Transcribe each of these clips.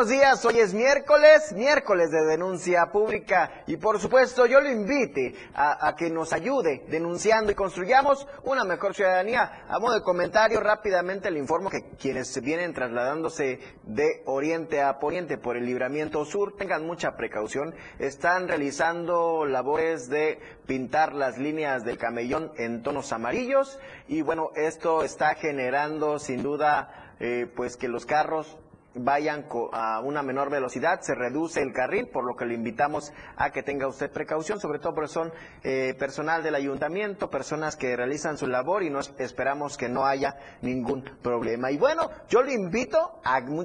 buenos días. Hoy es miércoles, miércoles de denuncia pública y por supuesto yo lo invite a, que nos ayude denunciando y construyamos una mejor ciudadanía. A modo de comentario, rápidamente le informo que quienes vienen trasladándose de oriente a poniente por el libramiento sur tengan mucha precaución. Están realizando labores de pintar las líneas del camellón en tonos amarillos y bueno, esto está generando sin duda eh, pues que los carros vayan a una menor velocidad, se reduce el carril, por lo que le invitamos a que tenga usted precaución, sobre todo porque son eh, personal del ayuntamiento, personas que realizan su labor y nos esperamos que no haya ningún problema. Y bueno, yo le invito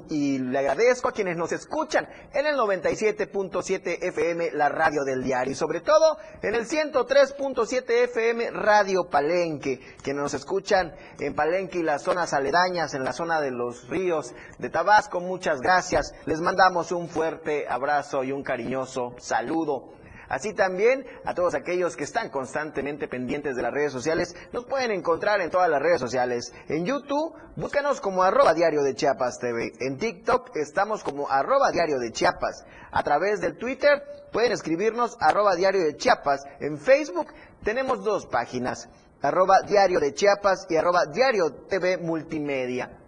y le agradezco a quienes nos escuchan en el 97.7 FM, la radio del diario, y sobre todo en el 103.7 FM, Radio Palenque, que nos escuchan en Palenque y las zonas aledañas, en la zona de los ríos de Tabasco, muchas gracias. Les mandamos un fuerte abrazo y un cariñoso saludo. Así también a todos aquellos que están constantemente pendientes de las redes sociales, nos pueden encontrar en todas las redes sociales. En YouTube, búscanos como arroba diario de Chiapas TV. En TikTok estamos como arroba diario de Chiapas. A través del Twitter pueden escribirnos arroba diario de Chiapas. En Facebook tenemos dos páginas, arroba diario de Chiapas y arroba diario TV Multimedia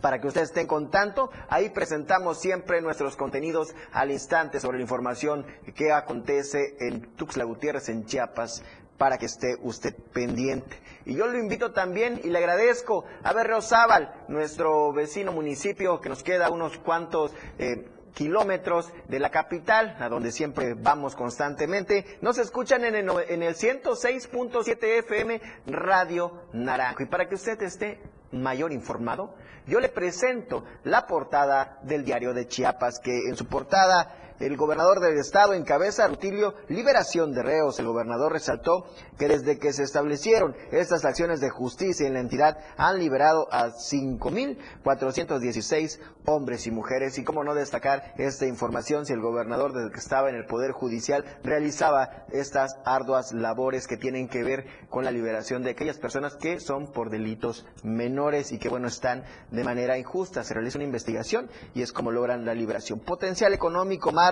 para que ustedes estén con tanto. Ahí presentamos siempre nuestros contenidos al instante sobre la información que acontece en Tuxtla Gutiérrez, en Chiapas, para que esté usted pendiente. Y yo lo invito también y le agradezco a Berriozábal, nuestro vecino municipio que nos queda unos cuantos eh, kilómetros de la capital, a donde siempre vamos constantemente. Nos escuchan en el, en el 106.7 FM Radio Naranjo. Y para que usted esté mayor informado, yo le presento la portada del diario de Chiapas, que en su portada el gobernador del estado encabeza Rutilio liberación de reos. El gobernador resaltó que desde que se establecieron estas acciones de justicia en la entidad han liberado a 5.416 hombres y mujeres. Y cómo no destacar esta información si el gobernador desde que estaba en el Poder Judicial realizaba estas arduas labores que tienen que ver con la liberación de aquellas personas que son por delitos menores y que bueno están de manera injusta. Se realiza una investigación y es como logran la liberación. Potencial económico más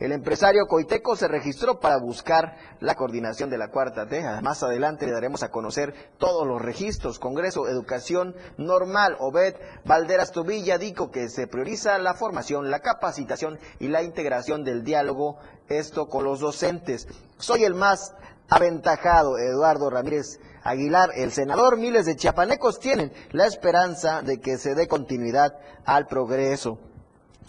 el empresario Coiteco se registró para buscar la coordinación de la cuarta T. Más adelante le daremos a conocer todos los registros. Congreso Educación Normal. Obed Valderas Tobilla dijo que se prioriza la formación, la capacitación y la integración del diálogo, esto con los docentes. Soy el más aventajado, Eduardo Ramírez Aguilar, el senador, miles de chiapanecos tienen la esperanza de que se dé continuidad al progreso.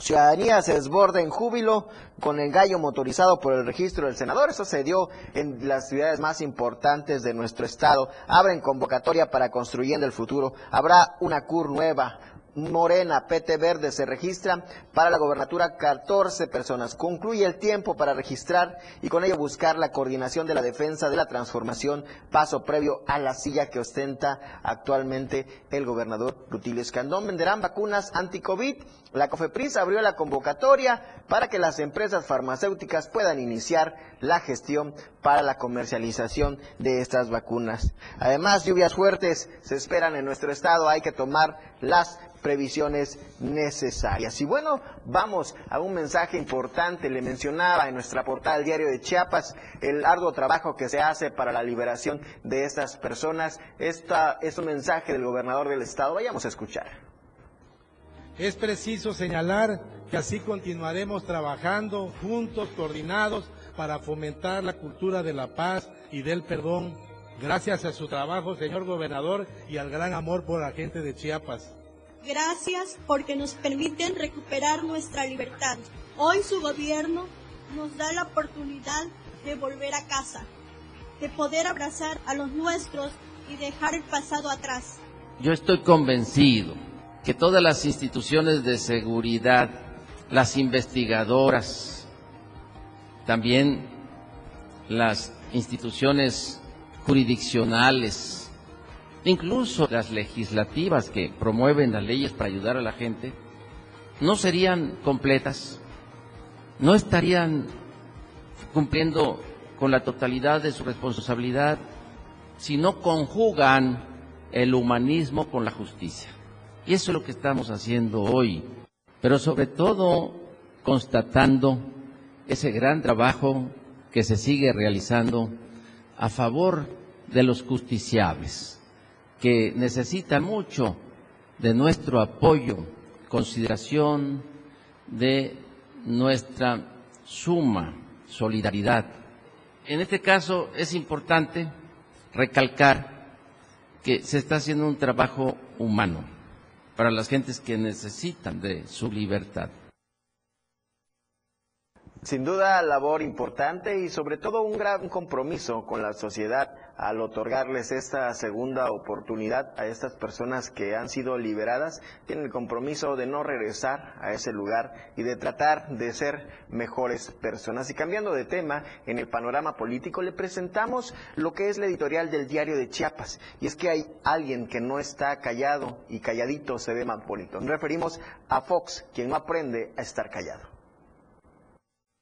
Ciudadanía se desborda en júbilo con el gallo motorizado por el registro del senador. Eso se dio en las ciudades más importantes de nuestro estado. Abren convocatoria para Construyendo el Futuro. Habrá una CUR nueva, Morena, PT Verde, se registran para la gobernatura 14 personas. Concluye el tiempo para registrar y con ello buscar la coordinación de la defensa de la transformación, paso previo a la silla que ostenta actualmente el gobernador Rutilio Escandón. Venderán vacunas anti-COVID. La COFEPRIS abrió la convocatoria para que las empresas farmacéuticas puedan iniciar la gestión para la comercialización de estas vacunas. Además, lluvias fuertes se esperan en nuestro estado. Hay que tomar las previsiones necesarias. Y bueno, vamos a un mensaje importante. Le mencionaba en nuestra portada diario de Chiapas el arduo trabajo que se hace para la liberación de estas personas. Esta es un mensaje del gobernador del estado. Vayamos a escuchar. Es preciso señalar que así continuaremos trabajando juntos, coordinados, para fomentar la cultura de la paz y del perdón. Gracias a su trabajo, señor gobernador, y al gran amor por la gente de Chiapas. Gracias porque nos permiten recuperar nuestra libertad. Hoy su gobierno nos da la oportunidad de volver a casa, de poder abrazar a los nuestros y dejar el pasado atrás. Yo estoy convencido que todas las instituciones de seguridad, las investigadoras, también las instituciones jurisdiccionales, incluso las legislativas que promueven las leyes para ayudar a la gente, no serían completas, no estarían cumpliendo con la totalidad de su responsabilidad si no conjugan el humanismo con la justicia. Y eso es lo que estamos haciendo hoy. pero sobre todo constatando ese gran trabajo que se sigue realizando a favor de los justiciables, que necesitan mucho de nuestro apoyo, consideración, de nuestra suma solidaridad. En este caso es importante recalcar que se está haciendo un trabajo humano para las gentes que necesitan de su libertad. Sin duda, labor importante y sobre todo un gran compromiso con la sociedad al otorgarles esta segunda oportunidad a estas personas que han sido liberadas. Tienen el compromiso de no regresar a ese lugar y de tratar de ser mejores personas. Y cambiando de tema, en el panorama político le presentamos lo que es la editorial del diario de Chiapas. Y es que hay alguien que no está callado y calladito se ve más bonito. Nos referimos a Fox, quien no aprende a estar callado.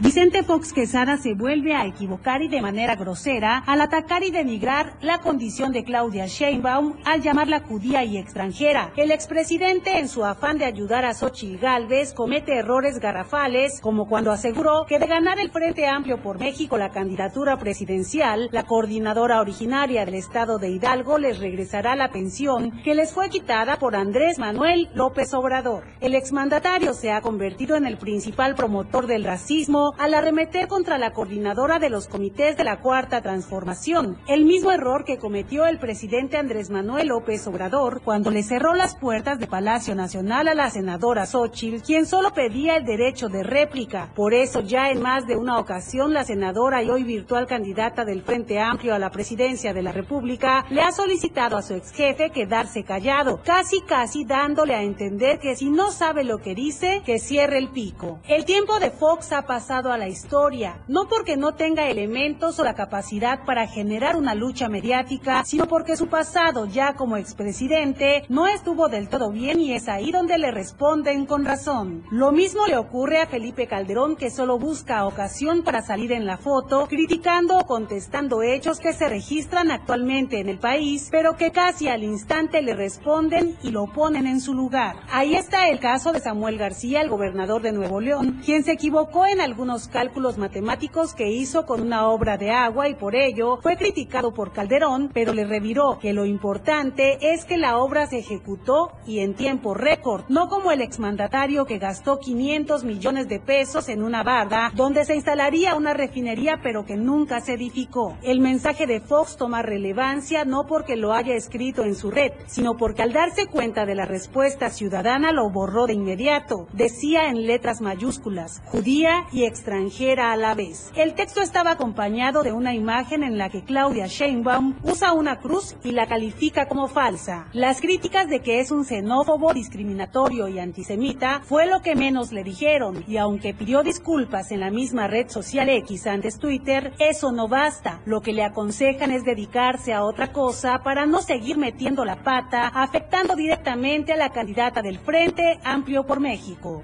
Vicente Fox Quesada se vuelve a equivocar y de manera grosera al atacar y denigrar la condición de Claudia Sheinbaum al llamarla judía y extranjera. El expresidente, en su afán de ayudar a Xochitl Gálvez, comete errores garrafales, como cuando aseguró que de ganar el Frente Amplio por México la candidatura presidencial, la coordinadora originaria del estado de Hidalgo les regresará la pensión que les fue quitada por Andrés Manuel López Obrador. El exmandatario se ha convertido en el principal promotor del racismo al arremeter contra la coordinadora de los comités de la Cuarta Transformación, el mismo error que cometió el presidente Andrés Manuel López Obrador cuando le cerró las puertas de Palacio Nacional a la senadora Xochitl, quien solo pedía el derecho de réplica. Por eso ya en más de una ocasión la senadora y hoy virtual candidata del Frente Amplio a la presidencia de la República le ha solicitado a su ex jefe quedarse callado, casi casi dándole a entender que si no sabe lo que dice, que cierre el pico. El tiempo de Fox ha pasado a la historia, no porque no tenga elementos o la capacidad para generar una lucha mediática, sino porque su pasado ya como expresidente no estuvo del todo bien y es ahí donde le responden con razón. Lo mismo le ocurre a Felipe Calderón que solo busca ocasión para salir en la foto, criticando o contestando hechos que se registran actualmente en el país, pero que casi al instante le responden y lo ponen en su lugar. Ahí está el caso de Samuel García, el gobernador de Nuevo León, quien se equivocó en algún unos cálculos matemáticos que hizo con una obra de agua y por ello fue criticado por Calderón, pero le reviró que lo importante es que la obra se ejecutó y en tiempo récord, no como el exmandatario que gastó 500 millones de pesos en una barda donde se instalaría una refinería pero que nunca se edificó. El mensaje de Fox toma relevancia no porque lo haya escrito en su red, sino porque al darse cuenta de la respuesta ciudadana lo borró de inmediato. Decía en letras mayúsculas, judía y extranjera a la vez. El texto estaba acompañado de una imagen en la que Claudia Sheinbaum usa una cruz y la califica como falsa. Las críticas de que es un xenófobo, discriminatorio y antisemita fue lo que menos le dijeron y aunque pidió disculpas en la misma red social X antes Twitter, eso no basta. Lo que le aconsejan es dedicarse a otra cosa para no seguir metiendo la pata, afectando directamente a la candidata del Frente Amplio por México.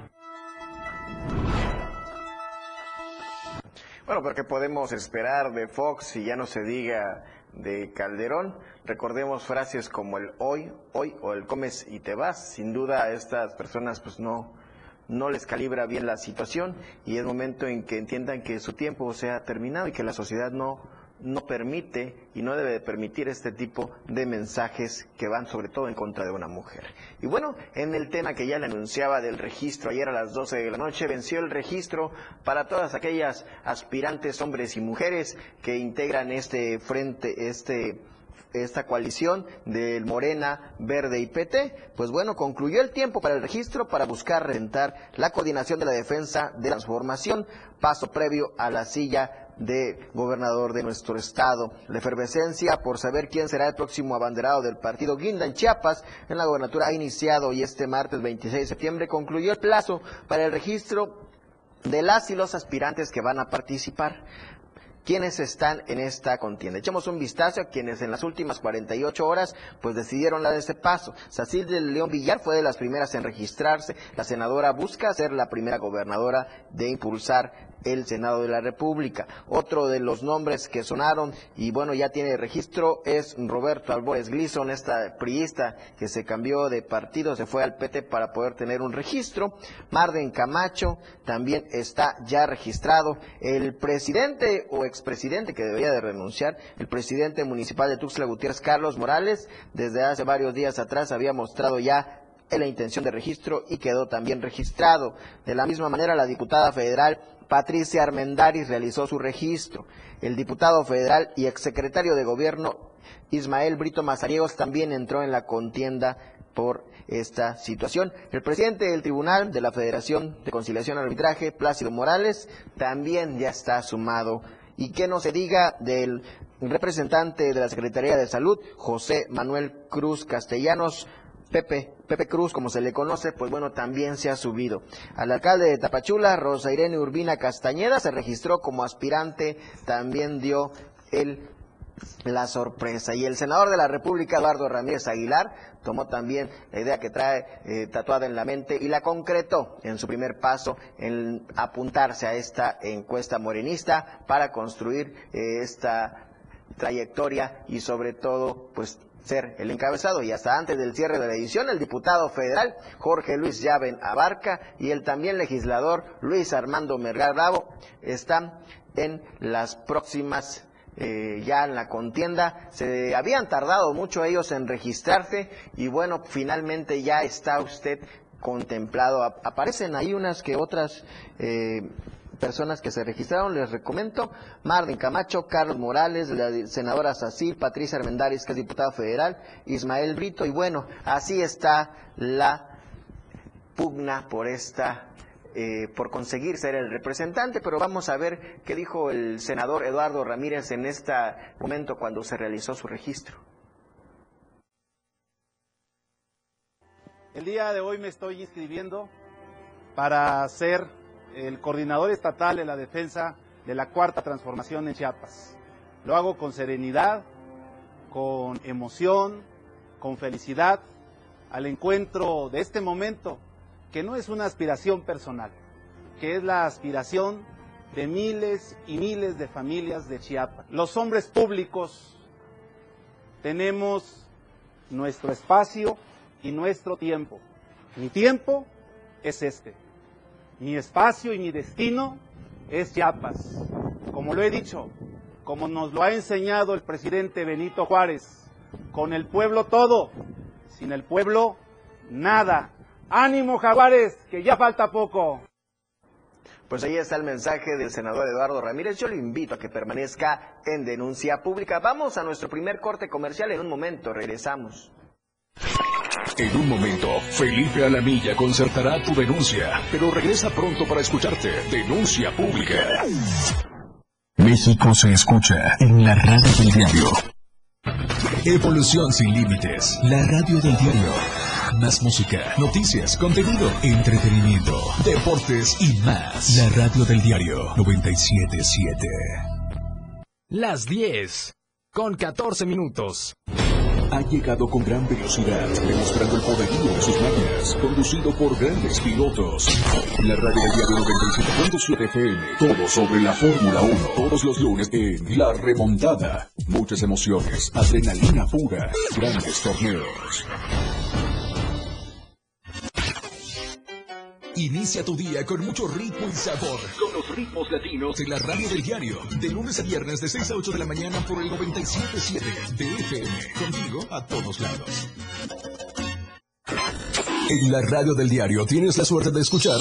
Bueno, pero ¿qué podemos esperar de Fox si ya no se diga de Calderón? Recordemos frases como el hoy, hoy o el comes y te vas. Sin duda a estas personas pues no, no les calibra bien la situación y es momento en que entiendan que su tiempo se ha terminado y que la sociedad no no permite y no debe permitir este tipo de mensajes que van sobre todo en contra de una mujer. Y bueno, en el tema que ya le anunciaba del registro, ayer a las 12 de la noche venció el registro para todas aquellas aspirantes hombres y mujeres que integran este frente, este esta coalición del Morena, Verde y PT, pues bueno, concluyó el tiempo para el registro para buscar rentar la coordinación de la defensa de transformación, paso previo a la silla de gobernador de nuestro estado. La efervescencia por saber quién será el próximo abanderado del partido Guinda en Chiapas en la gobernatura ha iniciado y este martes 26 de septiembre concluyó el plazo para el registro de las y los aspirantes que van a participar quienes están en esta contienda. Echemos un vistazo a quienes en las últimas 48 horas pues decidieron dar este paso. Sacil de León Villar fue de las primeras en registrarse. La senadora busca ser la primera gobernadora de impulsar el Senado de la República. Otro de los nombres que sonaron y bueno, ya tiene registro es Roberto Albores Glisson, esta priista que se cambió de partido, se fue al PT para poder tener un registro. Marden Camacho también está ya registrado. El presidente o expresidente que debería de renunciar, el presidente municipal de Tuxtla Gutiérrez, Carlos Morales, desde hace varios días atrás había mostrado ya la intención de registro y quedó también registrado. De la misma manera, la diputada federal Patricia Armendaris realizó su registro. El diputado federal y exsecretario de gobierno Ismael Brito Mazariegos también entró en la contienda por esta situación. El presidente del Tribunal de la Federación de Conciliación y Arbitraje, Plácido Morales, también ya está sumado. Y que no se diga del representante de la Secretaría de Salud, José Manuel Cruz Castellanos, Pepe, Pepe Cruz, como se le conoce, pues bueno, también se ha subido. Al alcalde de Tapachula, Rosa Irene Urbina Castañeda, se registró como aspirante, también dio el la sorpresa. Y el senador de la República, Eduardo Ramírez Aguilar, tomó también la idea que trae eh, tatuada en la mente y la concretó en su primer paso en apuntarse a esta encuesta morenista para construir eh, esta trayectoria y sobre todo, pues ser el encabezado y hasta antes del cierre de la edición el diputado federal Jorge Luis Llaven Abarca y el también legislador Luis Armando Mergar Bravo están en las próximas eh, ya en la contienda. Se habían tardado mucho ellos en registrarse y bueno, finalmente ya está usted contemplado. Aparecen ahí unas que otras eh, personas que se registraron, les recomiendo, Marlene Camacho, Carlos Morales, la senadora Sacil, Patricia Armendáriz, que es diputada federal, Ismael Brito, y bueno, así está la pugna por esta eh, por conseguir ser el representante, pero vamos a ver qué dijo el senador Eduardo Ramírez en este momento cuando se realizó su registro. El día de hoy me estoy inscribiendo para ser el coordinador estatal de la defensa de la cuarta transformación en Chiapas. Lo hago con serenidad, con emoción, con felicidad, al encuentro de este momento, que no es una aspiración personal, que es la aspiración de miles y miles de familias de Chiapas. Los hombres públicos tenemos nuestro espacio y nuestro tiempo. Mi tiempo es este. Mi espacio y mi destino es Chiapas. Como lo he dicho, como nos lo ha enseñado el presidente Benito Juárez, con el pueblo todo, sin el pueblo nada. Ánimo Jaguares, que ya falta poco. Pues ahí está el mensaje del senador Eduardo Ramírez. Yo le invito a que permanezca en denuncia pública. Vamos a nuestro primer corte comercial. En un momento regresamos. En un momento, Felipe Alamilla concertará tu denuncia, pero regresa pronto para escucharte. Denuncia pública. México se escucha en la radio del diario. Evolución sin límites, la radio del diario. Más música, noticias, contenido, entretenimiento, deportes y más. La radio del diario 977. Las 10 con 14 minutos ha llegado con gran velocidad, demostrando el poderío de sus máquinas, conducido por grandes pilotos. La radio de diario 97.7 FM, todo sobre la Fórmula 1, todos los lunes en La Remontada. Muchas emociones, adrenalina pura, grandes torneos. Inicia tu día con mucho ritmo y sabor. Con los ritmos latinos en la radio del diario. De lunes a viernes de 6 a 8 de la mañana por el 97.7 de FM. Contigo a todos lados. En la radio del diario tienes la suerte de escuchar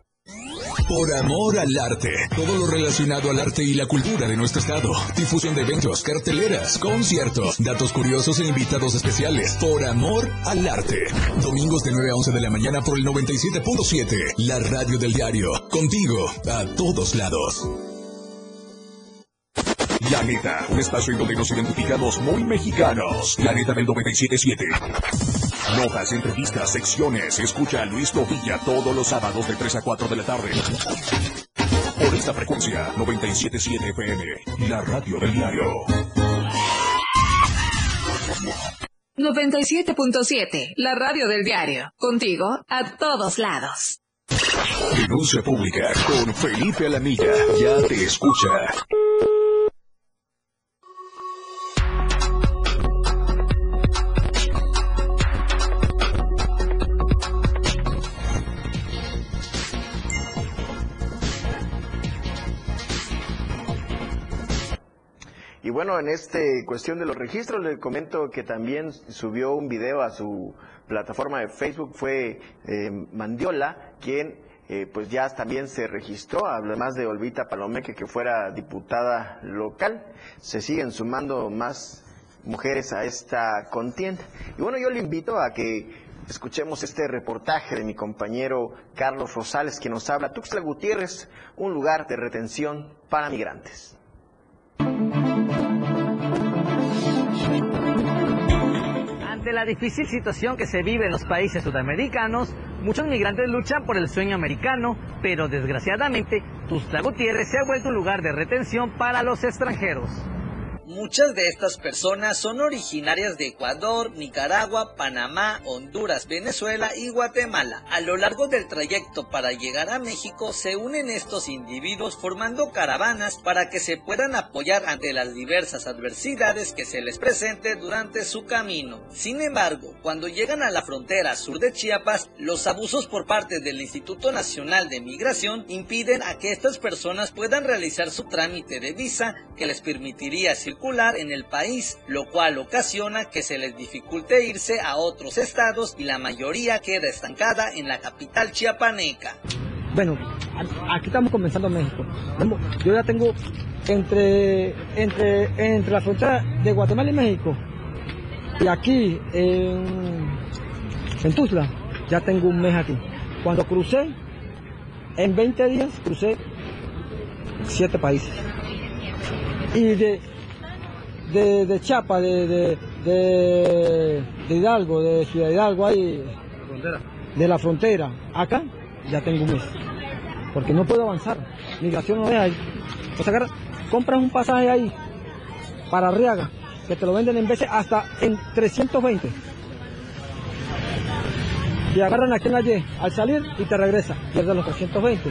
Por amor al arte. Todo lo relacionado al arte y la cultura de nuestro estado. Difusión de eventos, carteleras, conciertos, datos curiosos e invitados especiales. Por amor al arte. Domingos de 9 a 11 de la mañana por el 97.7. La radio del diario. Contigo a todos lados. La neta, un espacio en donde nos identificamos muy mexicanos. La neta del 97.7. Notas, entrevistas, secciones. Escucha a Luis Tovilla todos los sábados de 3 a 4 de la tarde. Por esta frecuencia, 97.7 FM. La radio del diario. 97.7, la radio del diario. Contigo a todos lados. Denuncia pública con Felipe Alamilla. Ya te escucha. Y bueno, en esta cuestión de los registros, le comento que también subió un video a su plataforma de Facebook, fue eh, Mandiola, quien eh, pues ya también se registró, además de Olvita Palomeque, que fuera diputada local. Se siguen sumando más mujeres a esta contienda. Y bueno, yo le invito a que escuchemos este reportaje de mi compañero Carlos Rosales, que nos habla Tuxtla Gutiérrez, un lugar de retención para migrantes. La difícil situación que se vive en los países sudamericanos, muchos migrantes luchan por el sueño americano, pero desgraciadamente Tuxtla Gutiérrez se ha vuelto un lugar de retención para los extranjeros. Muchas de estas personas son originarias de Ecuador, Nicaragua, Panamá, Honduras, Venezuela y Guatemala. A lo largo del trayecto para llegar a México se unen estos individuos formando caravanas para que se puedan apoyar ante las diversas adversidades que se les presente durante su camino. Sin embargo, cuando llegan a la frontera sur de Chiapas, los abusos por parte del Instituto Nacional de Migración impiden a que estas personas puedan realizar su trámite de visa que les permitiría circular en el país, lo cual ocasiona que se les dificulte irse a otros estados y la mayoría queda estancada en la capital chiapaneca. Bueno, aquí estamos comenzando México. Yo ya tengo entre, entre, entre la frontera de Guatemala y México y aquí en, en Tuzla ya tengo un mes aquí. Cuando crucé, en 20 días crucé siete países. Y de, de, de Chiapa, de, de, de, de Hidalgo, de Ciudad Hidalgo, ahí, de la frontera, acá ya tengo un mes. Porque no puedo avanzar. Migración no es ahí. O sea, compras un pasaje ahí para Arriaga, que te lo venden en veces hasta en 320. Y agarran aquí en la Y al salir y te regresa, pierdes los 320.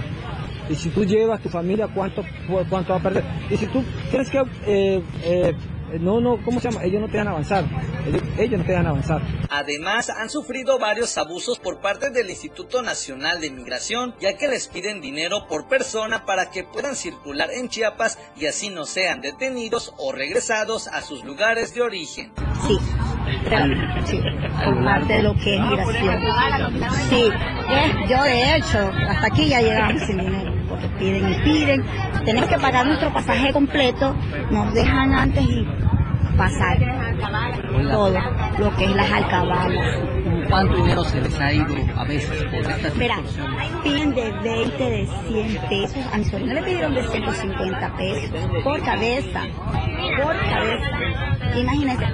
Y si tú llevas tu familia, ¿cuánto, cuánto va a perder? Y si tú tienes que eh, eh, no, no, ¿cómo se llama? Ellos no te dejan avanzar. Ellos, ellos, no te dejan avanzar. Además, han sufrido varios abusos por parte del Instituto Nacional de Migración, ya que les piden dinero por persona para que puedan circular en Chiapas y así no sean detenidos o regresados a sus lugares de origen. Sí. Sí, por parte de lo que es migración. Sí, yo de hecho, hasta aquí ya llegamos sin dinero, piden y piden. Tenemos que pagar nuestro pasaje completo, nos dejan antes y pasar todo lo que es las alcabalas. ¿Cuánto dinero se les ha ido a veces por estas Mira, piden de 20, de 100 pesos. A mi sobrino le pidieron de 150 pesos por cabeza. Por cabeza. Imagínense,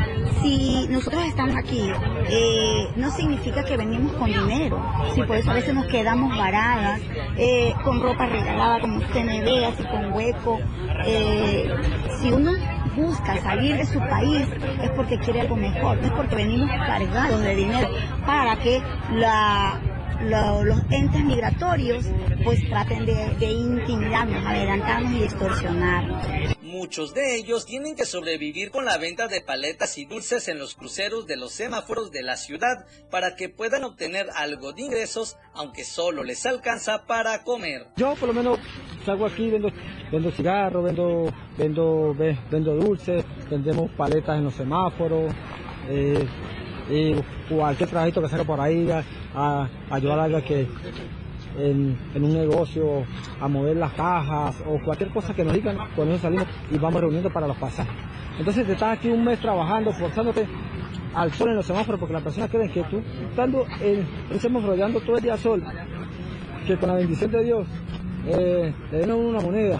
si nosotros estamos aquí, eh, no significa que venimos con dinero. Si por eso a veces nos quedamos varadas, eh, con ropa regalada, como usted me ve, así con hueco. Eh, si uno busca salir de su país es porque quiere algo mejor, no es porque venimos cargados de dinero para que los entes migratorios pues traten de intimidarnos, adelantarnos y extorsionarnos. Muchos de ellos tienen que sobrevivir con la venta de paletas y dulces en los cruceros de los semáforos de la ciudad para que puedan obtener algo de ingresos, aunque solo les alcanza para comer. Yo por lo menos salgo aquí, vendo, vendo cigarros, vendo, vendo, vendo dulces, vendemos paletas en los semáforos, eh, y cualquier trabajito que salga por ahí a, a ayudar a alguien que, en, un negocio a mover las cajas o cualquier cosa que nos digan, con eso salimos y vamos reuniendo para los pasajes. Entonces, estás aquí un mes trabajando, forzándote al sol en los semáforos, porque las personas creen que tú, estando en el semáforo, dando todo el día sol, que con la bendición de Dios, eh, te den una moneda,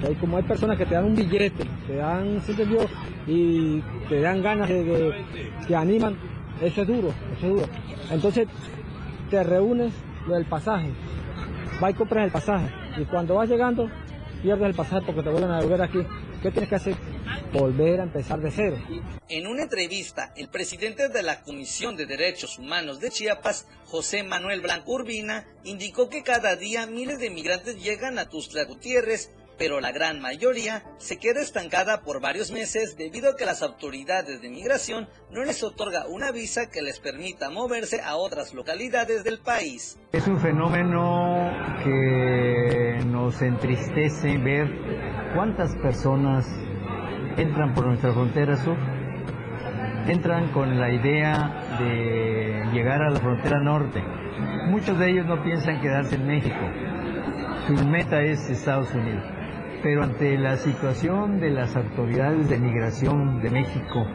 porque como hay personas que te dan un billete, te dan, ¿sí Dios Y te dan ganas de, de, te animan, eso es duro, eso es duro. Entonces, te reúnes lo del pasaje, vas y compras el pasaje, y cuando vas llegando, pierdes el pasaje porque te vuelven a devolver aquí. ¿Qué tienes que hacer? volver a empezar de cero. En una entrevista, el presidente de la Comisión de Derechos Humanos de Chiapas, José Manuel Blanco Urbina, indicó que cada día miles de migrantes llegan a Tuxtla Gutiérrez, pero la gran mayoría se queda estancada por varios meses debido a que las autoridades de migración no les otorga una visa que les permita moverse a otras localidades del país. Es un fenómeno que nos entristece ver cuántas personas entran por nuestra frontera sur, entran con la idea de llegar a la frontera norte. Muchos de ellos no piensan quedarse en México. Su meta es Estados Unidos. Pero ante la situación de las autoridades de migración de México,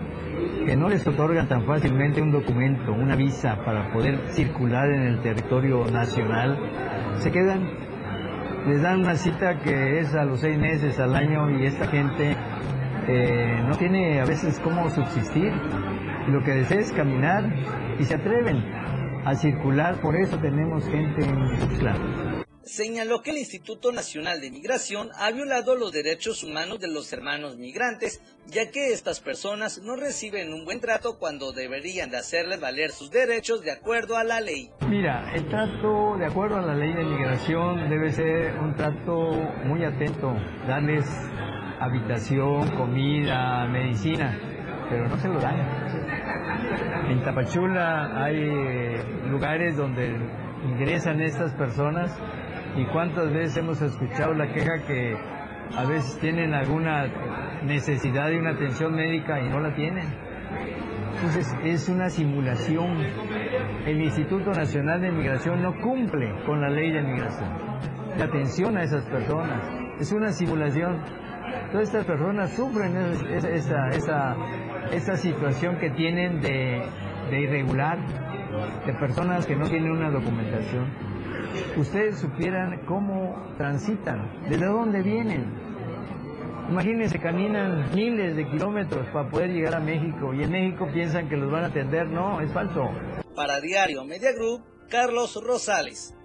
que no les otorgan tan fácilmente un documento, una visa para poder circular en el territorio nacional, se quedan, les dan una cita que es a los seis meses, al año, y esta gente eh, no tiene a veces cómo subsistir. Lo que desea es caminar y se atreven a circular, por eso tenemos gente en Tuxtla. Señaló que el Instituto Nacional de Migración ha violado los derechos humanos de los hermanos migrantes, ya que estas personas no reciben un buen trato cuando deberían de hacerles valer sus derechos de acuerdo a la ley. Mira, el trato de acuerdo a la ley de migración debe ser un trato muy atento, darles habitación, comida, medicina, pero no se lo dan. En Tapachula hay lugares donde ingresan estas personas y cuántas veces hemos escuchado la queja que a veces tienen alguna necesidad de una atención médica y no la tienen. Entonces es una simulación. El Instituto Nacional de Migración no cumple con la ley de migración. La atención a esas personas es una simulación Todas estas personas sufren esa, situación que tienen de irregular, de personas que no tienen una documentación. Ustedes supieran cómo transitan, desde dónde vienen. Imagínense, caminan miles de kilómetros para poder llegar a México y en México piensan que los van a atender. No, es falso. Para Diario Media Group, Carlos Rosales.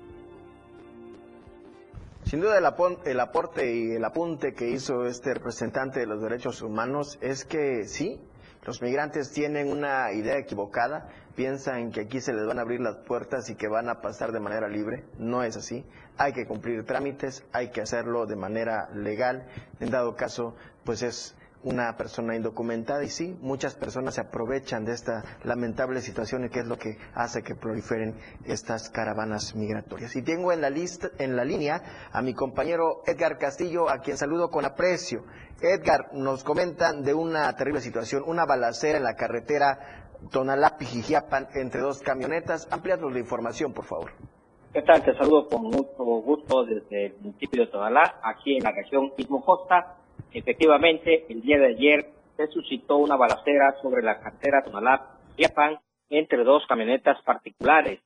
Sin duda el, aporte y el apunte que hizo este representante de los derechos humanos es que sí, los migrantes tienen una idea equivocada, piensan que aquí se les van a abrir las puertas y que van a pasar de manera libre. No es así. Hay que cumplir trámites, hay que hacerlo de manera legal. En dado caso, pues es una persona indocumentada y sí, muchas personas se aprovechan de esta lamentable situación y que es lo que hace que proliferen estas caravanas migratorias. Y tengo en la lista, en la línea a mi compañero Edgar Castillo, a quien saludo con aprecio. Edgar, nos comentan de una terrible situación, una balacera en la carretera Tonalá-Pijijiapan entre dos camionetas. Amplianos la información, por favor. ¿Qué tal? Te saludo con mucho gusto desde el municipio de Tonalá, aquí en la región Istmo Costa Efectivamente, el día de ayer se suscitó una balacera sobre la carretera Tonalá-Chiapan entre dos camionetas particulares.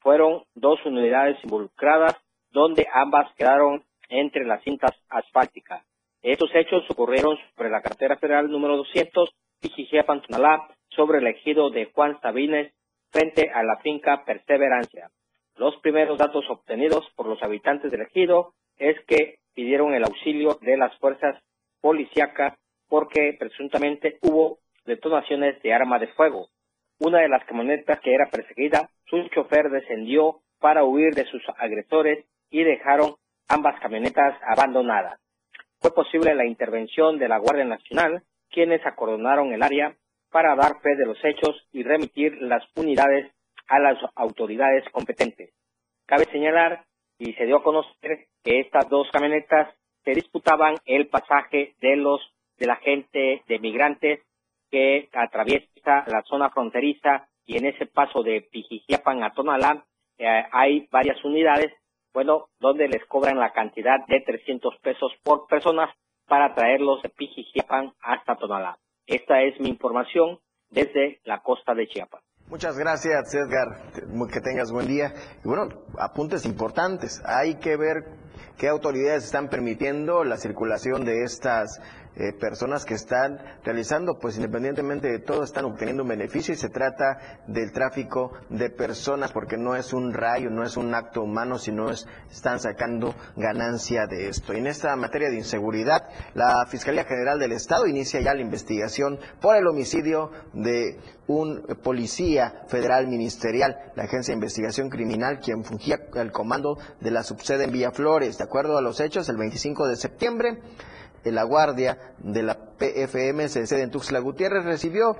Fueron dos unidades involucradas, donde ambas quedaron entre las cintas asfálticas. Estos hechos ocurrieron sobre la carretera federal número 200, Pichijiapan Tonalá, sobre el ejido de Juan Sabines, frente a la finca Perseverancia. Los primeros datos obtenidos por los habitantes del ejido es que pidieron el auxilio de las fuerzas policíacas porque presuntamente hubo detonaciones de arma de fuego. Una de las camionetas que era perseguida, su chofer descendió para huir de sus agresores y dejaron ambas camionetas abandonadas. Fue posible la intervención de la Guardia Nacional, quienes acordonaron el área para dar fe de los hechos y remitir las unidades a las autoridades competentes. Cabe señalar y se dio a conocer que estas dos camionetas se disputaban el pasaje de los de la gente de migrantes que atraviesa la zona fronteriza y en ese paso de Pijijiapan a Tonalá eh, hay varias unidades bueno, donde les cobran la cantidad de 300 pesos por personas para traerlos de Pijijiapan hasta Tonalá. Esta es mi información desde la costa de Chiapas. Muchas gracias, Edgar. Que tengas buen día. Y bueno, apuntes importantes. Hay que ver qué autoridades están permitiendo la circulación de estas eh, personas que están realizando, pues independientemente de todo, están obteniendo un beneficio y se trata del tráfico de personas porque no es un rayo, no es un acto humano, sino es, están sacando ganancia de esto. Y en esta materia de inseguridad, la Fiscalía General del Estado inicia ya la investigación por el homicidio de un policía federal ministerial, la Agencia de Investigación Criminal, quien fungía el comando de la subsede en Villaflores. De acuerdo a los hechos, el 25 de septiembre, la guardia de la PFM, sede en Tuxtla Gutiérrez, recibió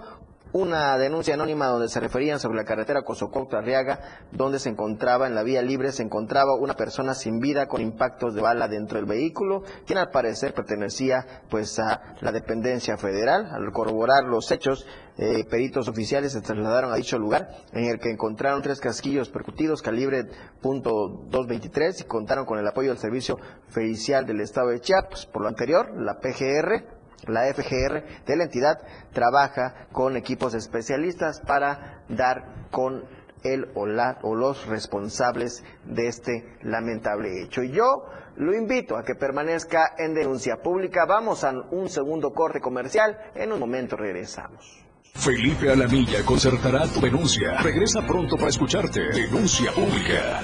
una denuncia anónima donde se referían sobre la carretera Cosococto Arriaga, donde se encontraba en la vía libre, se encontraba una persona sin vida con impactos de bala dentro del vehículo, quien al parecer pertenecía pues a la dependencia federal. Al corroborar los hechos, eh, peritos oficiales se trasladaron a dicho lugar, en el que encontraron tres casquillos percutidos calibre .223 y contaron con el apoyo del Servicio Fericial del Estado de Chiapas. Por lo anterior, la PGR la FGR de la entidad trabaja con equipos especialistas para dar con el o, la, los responsables de este lamentable hecho. Y yo lo invito a que permanezca en denuncia pública. Vamos a un segundo corte comercial. En un momento regresamos. Felipe Alamilla concertará tu denuncia. Regresa pronto para escucharte. Denuncia pública.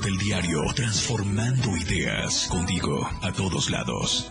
Del diario, transformando ideas contigo a todos lados.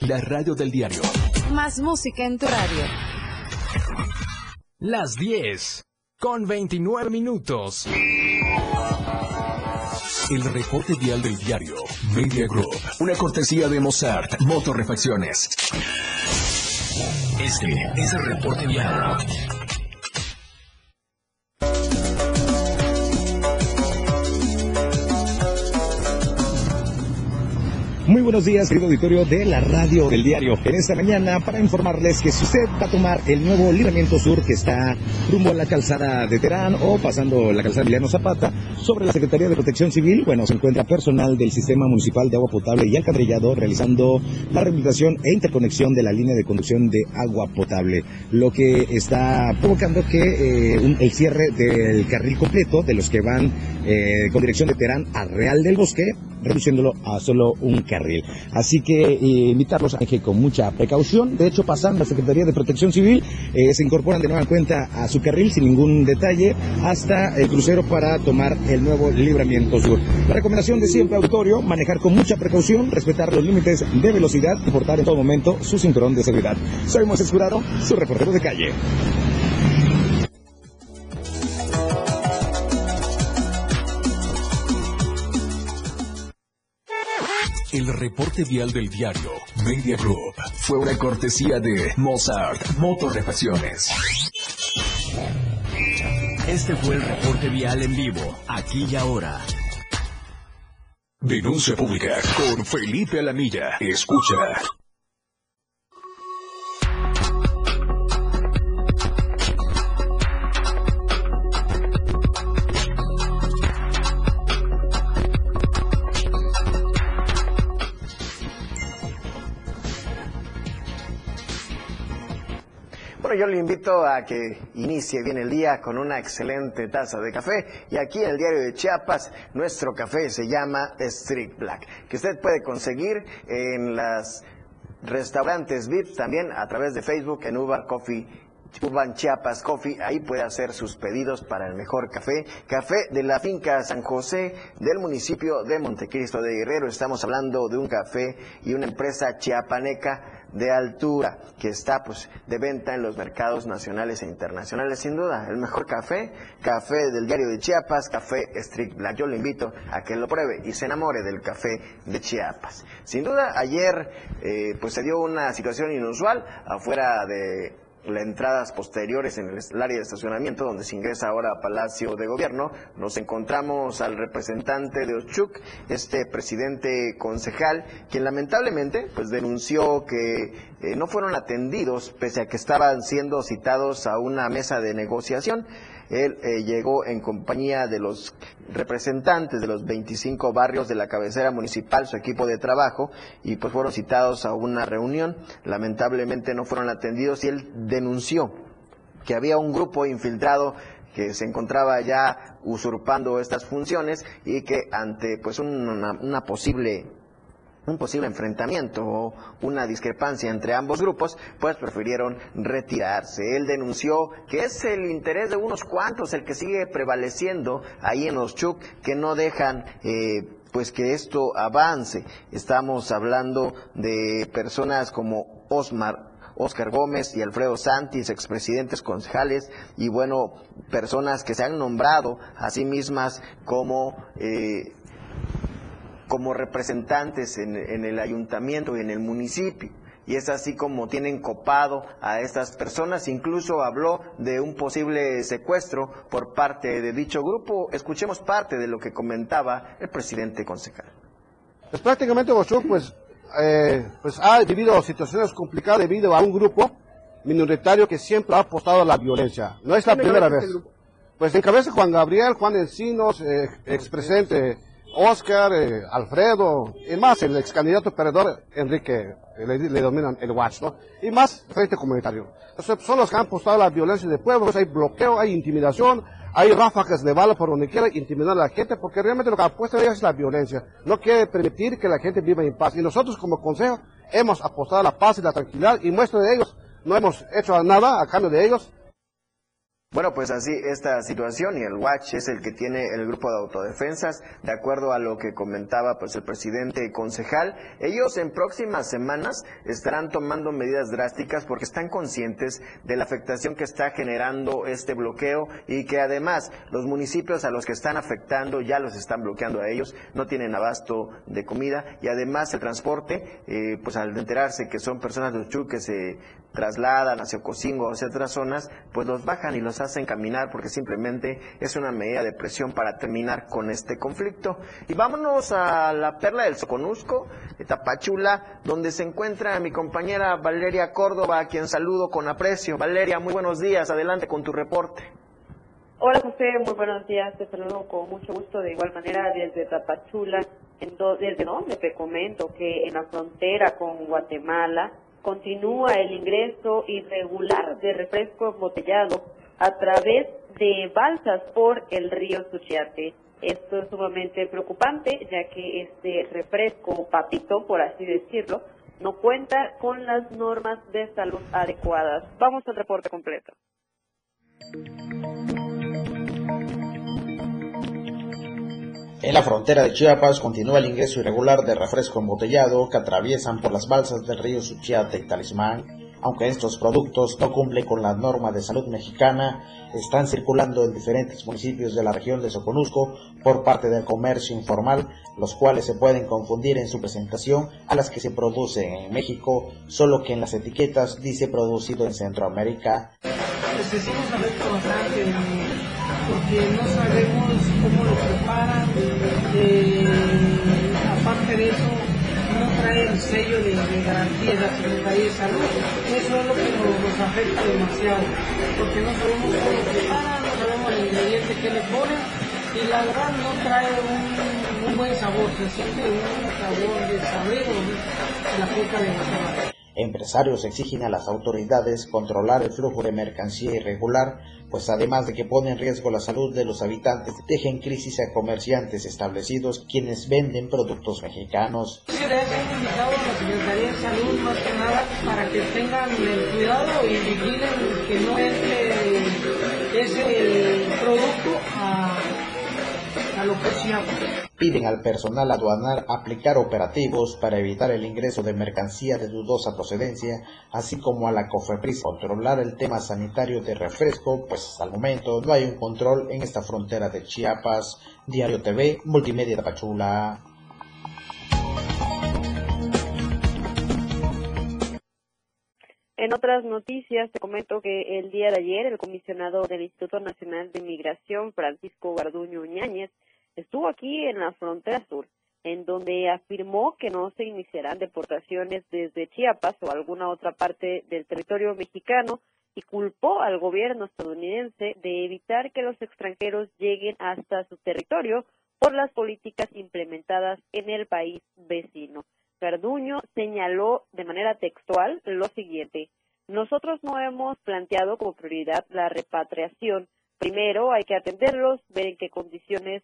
la radio del diario. Más música en tu radio. Las 10, con 29 minutos. El reporte vial del diario Media Group. Una cortesía de Mozart Motorrefacciones. Este es el reporte vial. Buenos días, querido auditorio de la radio del diario. En esta mañana para informarles que si usted va a tomar el nuevo libramiento sur que está rumbo a la calzada de Terán o pasando la calzada Emiliano Zapata sobre la Secretaría de Protección Civil, bueno, se encuentra personal del Sistema Municipal de Agua Potable y Alcantarillado realizando la rehabilitación e interconexión de la línea de conducción de agua potable, lo que está provocando que eh, el cierre del carril completo de los que van eh, con dirección de Terán a Real del Bosque, reduciéndolo a solo un carril. Así que eh, invitarlos a que con mucha precaución, de hecho pasan la Secretaría de Protección Civil, eh, se incorporan de nueva cuenta a su carril sin ningún detalle hasta el crucero para tomar el nuevo libramiento sur. La recomendación de siempre autorio, manejar con mucha precaución, respetar los límites de velocidad y portar en todo momento su cinturón de seguridad. Soy Moisés Jurado, su reportero de calle. El reporte vial del diario Media Group fue una cortesía de Mozart Motorrefacciones. Este fue el reporte vial en vivo, aquí y ahora. Denuncia pública con Felipe Alamilla. Escucha. Yo le invito a que inicie bien el día con una excelente taza de café. Y aquí en el diario de Chiapas, nuestro café se llama Street Black, que usted puede conseguir en las restaurantes VIP, también a través de Facebook en Uber Coffee Urban Chiapas Coffee, ahí puede hacer sus pedidos para el mejor café. Café de la finca San José del municipio de Montecristo de Guerrero. Estamos hablando de un café y una empresa chiapaneca de altura que está pues de venta en los mercados nacionales e internacionales sin duda el mejor café café del diario de Chiapas café Street Black. Yo le invito a que lo pruebe y se enamore del café de Chiapas. Sin duda ayer eh, pues se dio una situación inusual afuera de las entradas posteriores en el área de estacionamiento donde se ingresa ahora a Palacio de Gobierno, nos encontramos al representante de Ochuc, este presidente concejal, quien lamentablemente pues denunció que eh, no fueron atendidos pese a que estaban siendo citados a una mesa de negociación. Él eh, llegó en compañía de los representantes de los 25 barrios de la cabecera municipal, su equipo de trabajo, y pues fueron citados a una reunión. Lamentablemente no fueron atendidos y él denunció que había un grupo infiltrado que se encontraba ya usurpando estas funciones y que ante pues una, una posible un posible enfrentamiento o una discrepancia entre ambos grupos, pues prefirieron retirarse. Él denunció que es el interés de unos cuantos el que sigue prevaleciendo ahí en los Chuk, que no dejan eh, pues que esto avance. Estamos hablando de personas como Osmar Oscar Gómez y Alfredo Santis, expresidentes concejales y bueno, personas que se han nombrado a sí mismas como eh, como representantes en, el ayuntamiento y en el municipio. Y es así como tienen copado a estas personas. Incluso habló de un posible secuestro por parte de dicho grupo. Escuchemos parte de lo que comentaba el presidente concejal. Pues prácticamente Bochuk pues, eh, pues ha vivido situaciones complicadas debido a un grupo minoritario que siempre ha apostado a la violencia. No es la primera vez. Este pues encabeza Juan Gabriel, Juan Encinos, eh, expresidente Oscar, eh, Alfredo, y más el ex candidato perdedor Enrique, eh, le, dominan el Watch, ¿no? Y más frente comunitario. son los que han la violencia de pueblos, hay bloqueo, hay intimidación, hay ráfagas de bala por donde quiera intimidar a la gente, porque realmente lo que apuesta ellos es la violencia. No quiere permitir que la gente viva en paz. Y nosotros como consejo hemos apostado a la paz y la tranquilidad y muestra de ellos. No hemos hecho nada a cambio de ellos, bueno, pues así esta situación y el Watch es el que tiene el grupo de autodefensas, de acuerdo a lo que comentaba pues el presidente concejal. Ellos en próximas semanas estarán tomando medidas drásticas porque están conscientes de la afectación que está generando este bloqueo y que además los municipios a los que están afectando ya los están bloqueando a ellos, no tienen abasto de comida y además el transporte, eh, pues al enterarse que son personas de Uchu que se trasladan hacia Ocosingo o hacia otras zonas, pues los bajan y los hacen caminar porque simplemente es una medida de presión para terminar con este conflicto. Y vámonos a la perla del Soconusco, Tapachula, donde se encuentra mi compañera Valeria Córdoba, a quien saludo con aprecio. Valeria, muy buenos días, adelante con tu reporte. Hola José, muy buenos días, te saludo con mucho gusto de igual manera desde Tapachula, en desde donde te comento que en la frontera con Guatemala continúa el ingreso irregular de refresco embotellado a través de balsas por el río Suchiate. Esto es sumamente preocupante ya que este refresco papito, por así decirlo, no cuenta con las normas de salud adecuadas. Vamos al reporte completo. En la frontera de Chiapas continúa el ingreso irregular de refresco embotellado que atraviesan por las balsas del río Suchiate y Talismán. Aunque estos productos no cumplen con la norma de salud mexicana, están circulando en diferentes municipios de la región de Soconusco por parte del comercio informal, los cuales se pueden confundir en su presentación a las que se producen en México, solo que en las etiquetas dice producido en Centroamérica. Porque no sabemos cómo lo preparan. Eh, aparte de eso, no trae el sello de, garantía de la Secretaría de Salud. Eso es lo que nos, afecta demasiado, porque no sabemos cómo lo preparan, no sabemos el ingrediente que le ponen y la verdad no trae un, buen sabor, se siente un sabor de saber de la fruta de Guatemala. Empresarios exigen a las autoridades controlar el flujo de mercancía irregular, pues además de que pone en riesgo la salud de los habitantes, deja en crisis a comerciantes establecidos quienes venden productos mexicanos. Indicado a la Secretaría de Salud más que nada para que tengan cuidado y vigilen que no entre ese producto a, Piden al personal aduanal aplicar operativos para evitar el ingreso de mercancía de dudosa procedencia, así como a la COFEPRIS controlar el tema sanitario de refresco, pues al momento no hay un control en esta frontera de Chiapas. Diario TV, Multimedia de Pachula. En otras noticias, te comento que el día de ayer el comisionado del Instituto Nacional de Migración, Francisco Garduño Ñáñez, estuvo aquí en la frontera sur, en donde afirmó que no se iniciarán deportaciones desde Chiapas o alguna otra parte del territorio mexicano y culpó al gobierno estadounidense de evitar que los extranjeros lleguen hasta su territorio por las políticas implementadas en el país vecino. Garduño señaló de manera textual lo siguiente. Nosotros no hemos planteado como prioridad la repatriación. Primero hay que atenderlos, ver en qué condiciones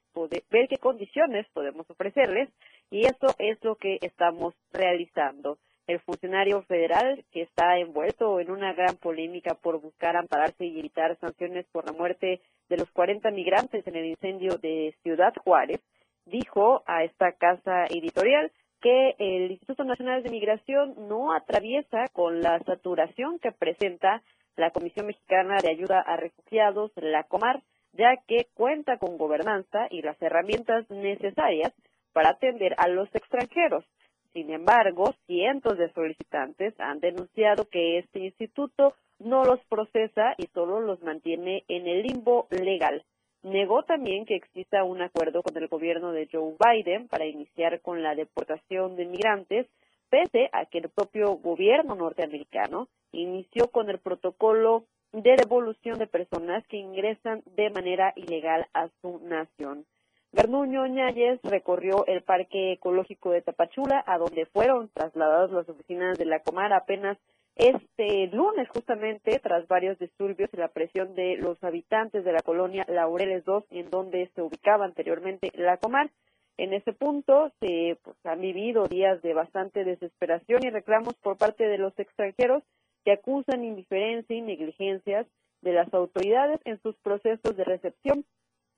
ver qué condiciones podemos ofrecerles y eso es lo que estamos realizando. El funcionario federal que está envuelto en una gran polémica por buscar ampararse y evitar sanciones por la muerte de los 40 migrantes en el incendio de Ciudad Juárez, dijo a esta casa editorial que el Instituto Nacional de Migración no atraviesa con la saturación que presenta la Comisión Mexicana de Ayuda a Refugiados, la COMAR, ya que cuenta con gobernanza y las herramientas necesarias para atender a los extranjeros. Sin embargo, cientos de solicitantes han denunciado que este instituto no los procesa y solo los mantiene en el limbo legal. Negó también que exista un acuerdo con el gobierno de Joe Biden para iniciar con la deportación de migrantes, pese a que el propio gobierno norteamericano inició con el protocolo de devolución de personas que ingresan de manera ilegal a su nación. Garnuño Ñáñez recorrió el Parque Ecológico de Tapachula, a donde fueron trasladadas las oficinas de la Comar apenas este lunes justamente tras varios disturbios y la presión de los habitantes de la colonia Laureles II en donde se ubicaba anteriormente la Comar. En ese punto se pues, han vivido días de bastante desesperación y reclamos por parte de los extranjeros que acusan indiferencia y negligencias de las autoridades en sus procesos de recepción.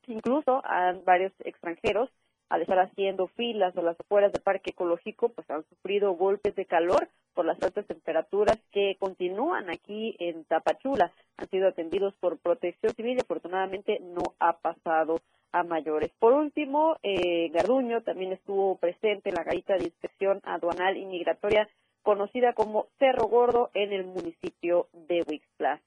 Incluso a varios extranjeros al estar haciendo filas a las afueras del parque ecológico, pues han sufrido golpes de calor por las altas temperaturas que continúan aquí en Tapachula. Han sido atendidos por protección civil y afortunadamente no ha pasado a mayores. Por último, eh, Garduño también estuvo presente en la garita de inspección aduanal y migratoria conocida como Cerro Gordo en el municipio de Huixla.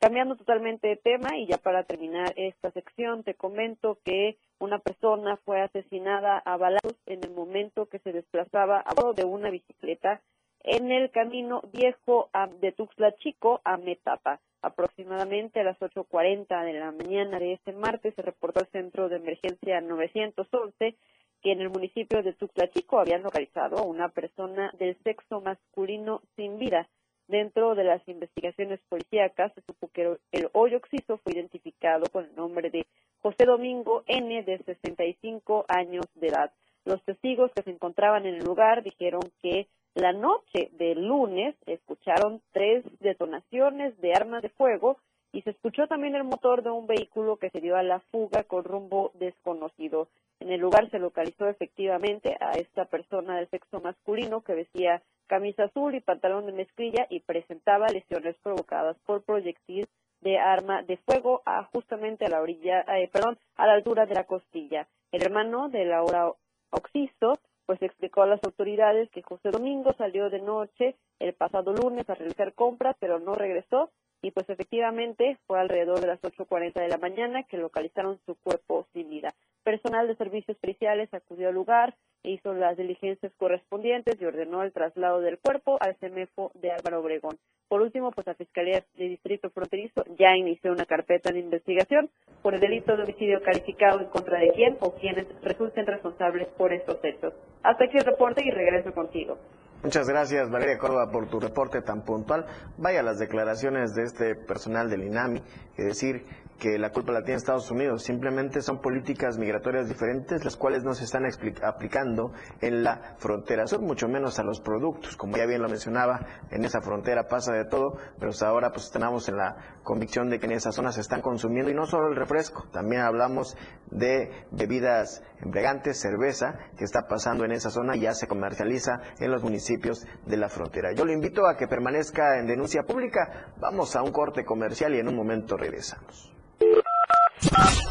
Cambiando totalmente de tema y ya para terminar esta sección, te comento que una persona fue asesinada a balazos en el momento que se desplazaba a bordo de una bicicleta en el camino viejo de Tuxtla Chico a Metapa. Aproximadamente a las 8.40 de la mañana de este martes se reportó al centro de emergencia 911 que en el municipio de Tuxtla Chico habían localizado a una persona del sexo masculino sin vida. Dentro de las investigaciones policíacas se supo que el hoyo oxiso fue identificado con el nombre de José Domingo N, de 65 años de edad. Los testigos que se encontraban en el lugar dijeron que la noche del lunes escucharon tres detonaciones de armas de fuego y se escuchó también el motor de un vehículo que se dio a la fuga con rumbo desconocido. En el lugar se localizó efectivamente a esta persona del sexo masculino que vestía camisa azul y pantalón de mezclilla y presentaba lesiones provocadas por proyectil de arma de fuego a justamente a la orilla, eh, perdón, a la altura de la costilla. El hermano de Laura Oxiso pues explicó a las autoridades que José Domingo salió de noche el pasado lunes a realizar compras, pero no regresó y pues efectivamente fue alrededor de las 8.40 de la mañana que localizaron su cuerpo sin vida. Personal de servicios periciales acudió al lugar, hizo las diligencias correspondientes y ordenó el traslado del cuerpo al CEMEFO de Álvaro Obregón. Por último, pues la Fiscalía de Distrito Fronterizo ya inició una carpeta de investigación por el delito de homicidio calificado en contra de quien o quienes resulten responsables por estos hechos. Hasta aquí el reporte y regreso contigo. Muchas gracias, Valeria Córdoba, por tu reporte tan puntual. Vaya las declaraciones de este personal del INAMI, es decir, que la culpa la tiene Estados Unidos. Simplemente son políticas migratorias diferentes, las cuales no se están aplicando en la frontera sur, mucho menos a los productos. Como ya bien lo mencionaba, en esa frontera pasa de todo, pero ahora pues estamos en la convicción de que en esa zona se están consumiendo, y no solo el refresco, también hablamos de bebidas embriagantes, cerveza, que está pasando en esa zona ya se comercializa en los municipios de la frontera. Yo le invito a que permanezca en denuncia pública. Vamos a un corte comercial y en un momento regresamos.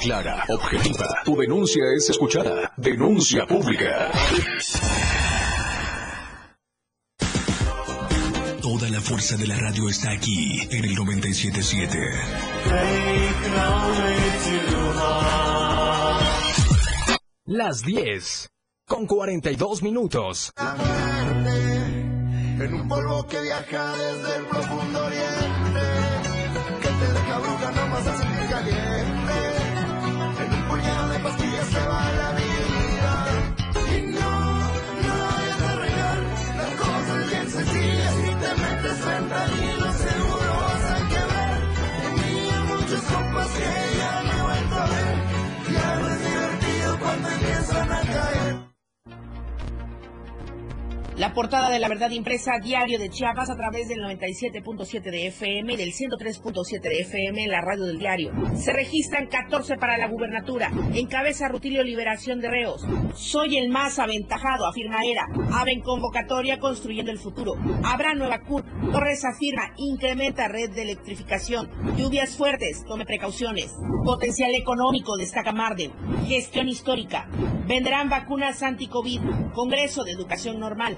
Clara, objetiva. Tu denuncia es escuchada. Denuncia pública. Toda la fuerza de la radio está aquí en el 977. Las 10 con 42 minutos. En un polvo que viaja desde el profundo oriente, que te deja bruja nomás así caliente. En un puñado de pastillas se va la vida. La portada de la verdad impresa diario de Chiapas a través del 97.7 de FM y del 103.7 de FM en la radio del diario. Se registran 14 para la gubernatura. Encabeza Rutilio Liberación de Reos. Soy el más aventajado, afirma Era. Abren convocatoria construyendo el futuro. Habrá nueva CUR. Torres afirma, incrementa red de electrificación. Lluvias fuertes, tome precauciones. Potencial económico, destaca Marden. Gestión histórica. Venderán vacunas anti-COVID. Congreso de Educación Normal.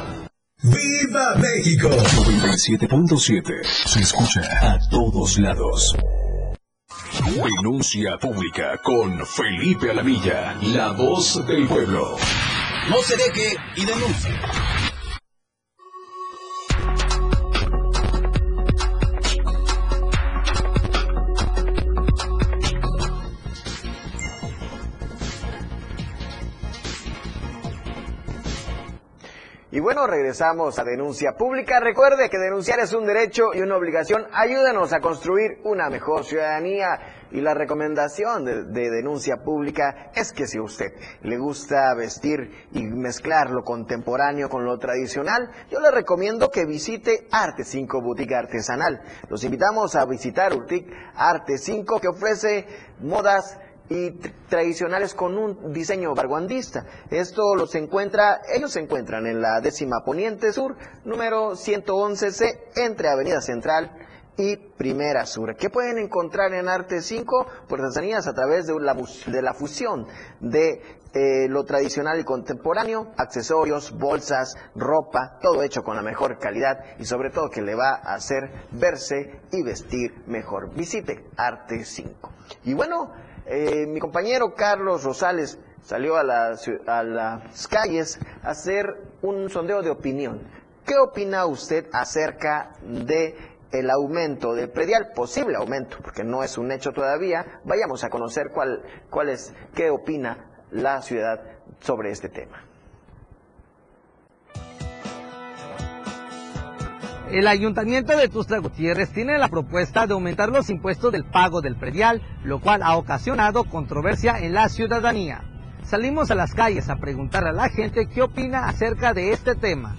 ¡Viva México! 97.7. Se escucha a todos lados. Denuncia pública con Felipe Alamilla, la voz del pueblo. No se deje y denuncie. Y bueno, regresamos a denuncia pública. Recuerde que denunciar es un derecho y una obligación. Ayúdenos a construir una mejor ciudadanía. Y la recomendación de, de, denuncia pública es que si a usted le gusta vestir y mezclar lo contemporáneo con lo tradicional, yo le recomiendo que visite Arte 5 Boutique Artesanal. Los invitamos a visitar Boutique Arte 5 que ofrece modas y tradicionales con un diseño barguandista. Esto los encuentra, ellos se encuentran en la décima poniente sur, número 111C, entre Avenida Central y Primera Sur. ¿Qué pueden encontrar en Arte 5? Pues artesanías a través de la, de la fusión de eh, lo tradicional y contemporáneo, accesorios, bolsas, ropa, todo hecho con la mejor calidad y sobre todo que le va a hacer verse y vestir mejor. Visite Arte 5. Y bueno, eh, mi compañero Carlos Rosales salió a las, a las calles a hacer un sondeo de opinión. ¿Qué opina usted acerca de el aumento del predial, posible aumento, porque no es un hecho todavía. Vayamos a conocer cuál, cuál es, qué opina la ciudad sobre este tema. El ayuntamiento de Tuxtla Gutiérrez tiene la propuesta de aumentar los impuestos del pago del predial, lo cual ha ocasionado controversia en la ciudadanía. Salimos a las calles a preguntar a la gente qué opina acerca de este tema.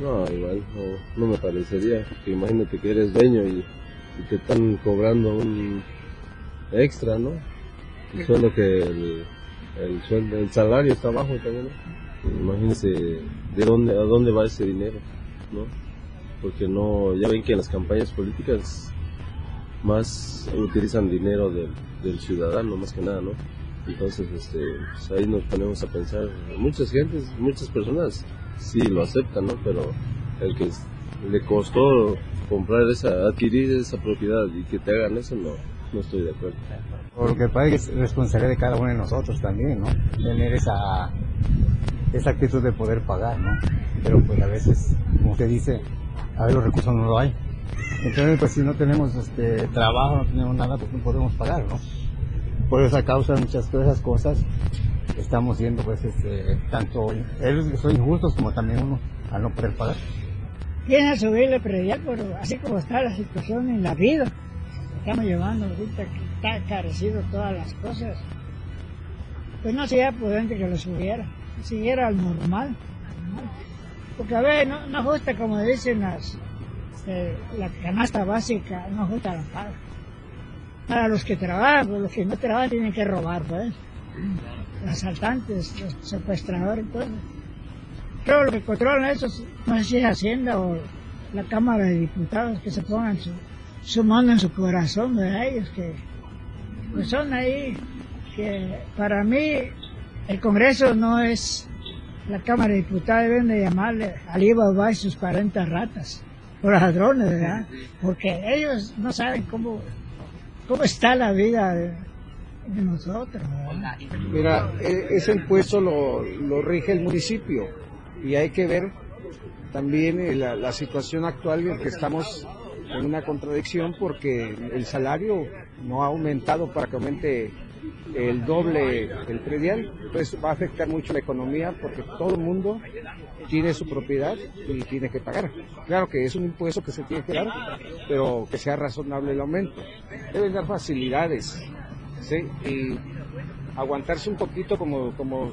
No, igual, no, no me parecería. Que imagínate que eres dueño y, y te están cobrando un extra, ¿no? Y solo que el, el, sueldo, el salario está bajo también, ¿no? Imagínense de dónde, a dónde va ese dinero, ¿no? Porque no, ya ven que en las campañas políticas más utilizan dinero del, del ciudadano, más que nada, ¿no? Entonces, este, pues ahí nos ponemos a pensar, muchas gentes, muchas personas sí lo aceptan, ¿no? Pero el que le costó comprar esa, adquirir esa propiedad y que te hagan eso, no, no estoy de acuerdo. Porque parece que es responsabilidad de cada uno de nosotros también, ¿no? Tener esa, esa actitud de poder pagar, ¿no? Pero pues a veces, como usted dice, a ver los recursos no lo hay. Entonces, pues si no tenemos este trabajo, no tenemos nada, pues no podemos pagar, ¿no? Por esa causa, muchas de esas cosas, estamos siendo, pues, este, tanto ellos son injustos como también uno, al no poder pagar. Viene subirle predial, pero así como está la situación en la vida, estamos llevando ahorita que está carecido todas las cosas, pues no sería prudente que lo subiera, siguiera al normal. Porque a ver, no, no justa como dicen las, eh, la canasta básica, no justa la paga. Para los que trabajan, pues los que no trabajan tienen que robar, pues. Los asaltantes, los secuestradores, todo. Pero lo que controlan eso, no sé si es Hacienda o la Cámara de Diputados, que se pongan su, su mano en su corazón, ¿verdad? Ellos que pues son ahí, que para mí el Congreso no es la Cámara de Diputados, deben de llamarle Alibaba y sus 40 ratas, o ladrones, ¿verdad? Porque ellos no saben cómo, cómo está la vida de, de nosotros. ¿verdad? Mira, e- ese impuesto lo, lo rige el municipio y hay que ver también eh, la, la situación actual en que estamos en una contradicción porque el salario no ha aumentado para que aumente el doble el predial, entonces va a afectar mucho la economía porque todo el mundo tiene su propiedad y tiene que pagar. Claro que es un impuesto que se tiene que dar, pero que sea razonable el aumento. Deben dar facilidades, ¿sí? Y aguantarse un poquito como, como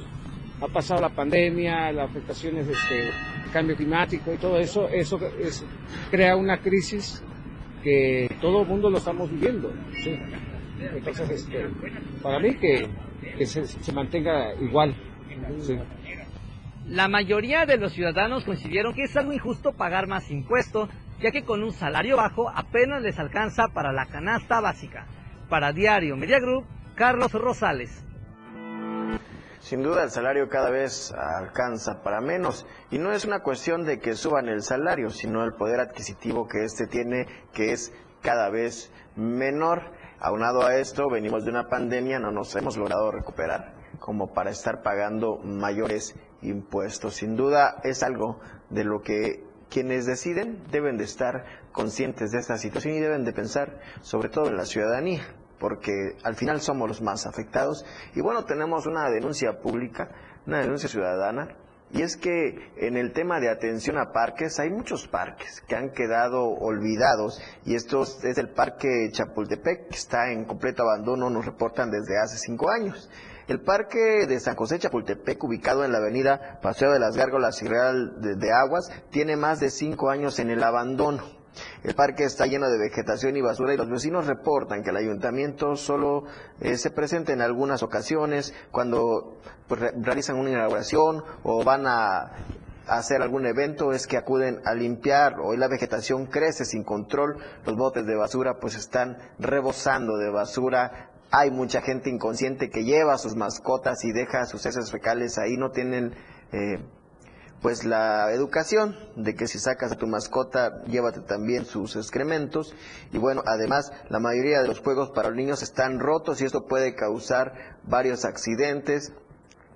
ha pasado la pandemia, las afectaciones de este cambio climático y todo eso, eso es- crea una crisis que todo el mundo lo estamos viviendo. Entonces, este, para mí que, que se, se mantenga igual. ¿sí? La mayoría de los ciudadanos consideraron que es algo injusto pagar más impuestos, ya que con un salario bajo apenas les alcanza para la canasta básica. Para Diario Media Group, Carlos Rosales. Sin duda el salario cada vez alcanza para menos y no es una cuestión de que suban el salario, sino el poder adquisitivo que éste tiene que es cada vez menor. Aunado a esto, venimos de una pandemia, no nos hemos logrado recuperar como para estar pagando mayores impuestos. Sin duda es algo de lo que quienes deciden deben de estar conscientes de esta situación y deben de pensar sobre todo en la ciudadanía porque al final somos los más afectados. Y bueno, tenemos una denuncia pública, una denuncia ciudadana, y es que en el tema de atención a parques, hay muchos parques que han quedado olvidados, y esto es el Parque Chapultepec, que está en completo abandono, nos reportan desde hace cinco años. El Parque de San José Chapultepec, ubicado en la avenida Paseo de las Gárgolas y Real de, de Aguas, tiene más de cinco años en el abandono. El parque está lleno de vegetación y basura y los vecinos reportan que el ayuntamiento solo eh, se presenta en algunas ocasiones cuando pues, re- realizan una inauguración o van a a hacer algún evento es que acuden a limpiar. Hoy la vegetación crece sin control, los botes de basura pues están rebosando de basura. Hay mucha gente inconsciente que lleva a sus mascotas y deja sus heces fecales ahí, no tienen eh, pues la educación de que si sacas a tu mascota, llévate también sus excrementos. Y bueno, además, la mayoría de los juegos para los niños están rotos y esto puede causar varios accidentes.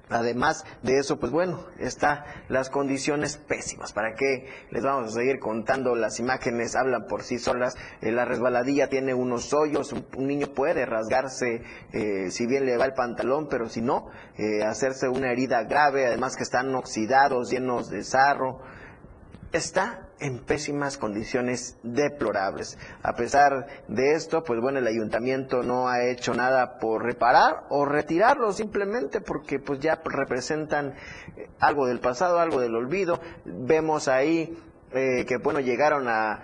Además de eso, pues bueno, está las condiciones pésimas. ¿Para qué les vamos a seguir contando? Las imágenes hablan por sí solas. Eh, la resbaladilla tiene unos hoyos, un, un niño puede rasgarse eh, si bien le va el pantalón, pero si no, eh, hacerse una herida grave, además que están oxidados, llenos de sarro. Está en pésimas condiciones deplorables. A pesar de esto, pues bueno, el ayuntamiento no ha hecho nada por reparar o retirarlo simplemente porque pues ya representan eh, algo del pasado, algo del olvido. Vemos ahí eh, que bueno, llegaron a,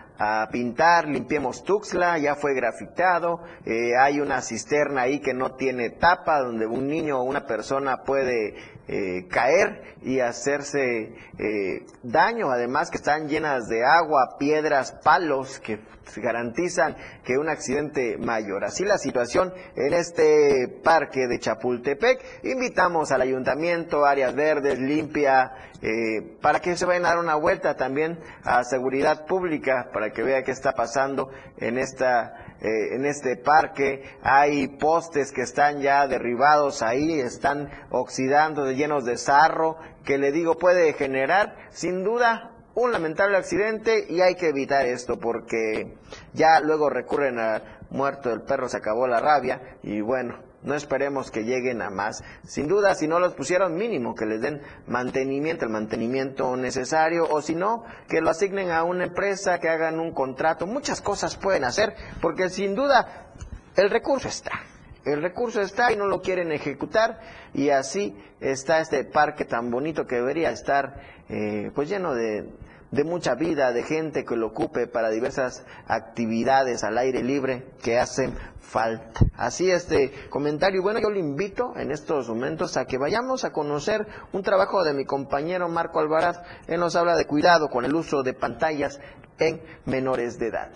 pintar, limpiemos Tuxtla, ya fue grafitado, eh, hay una cisterna ahí que no tiene tapa, donde un niño o una persona puede eh, caer y hacerse eh, daño, además que están llenas de agua, piedras, palos que garantizan que un accidente mayor. Así la situación en este parque de Chapultepec. Invitamos al ayuntamiento, áreas verdes, limpia, eh, para que se vayan a dar una vuelta también a seguridad pública, para que vea qué está pasando en esta eh, en este parque. Hay postes que están ya derribados ahí, están oxidando, llenos de sarro, que le digo puede generar sin duda un lamentable accidente y hay que evitar esto porque ya luego recurren a muerto el perro, se acabó la rabia y bueno, no esperemos que lleguen a más. Sin duda, si no los pusieron mínimo, que les den mantenimiento, el mantenimiento necesario, o si no, que lo asignen a una empresa, que hagan un contrato. Muchas cosas pueden hacer, porque sin duda el recurso está. El recurso está y no lo quieren ejecutar y así está este parque tan bonito que debería estar eh, pues lleno de, de mucha vida, de gente que lo ocupe para diversas actividades al aire libre que hacen falta. Así este comentario. Bueno, yo le invito en estos momentos a que vayamos a conocer un trabajo de mi compañero Marco Alvaraz. Él nos habla de cuidado con el uso de pantallas en menores de edad.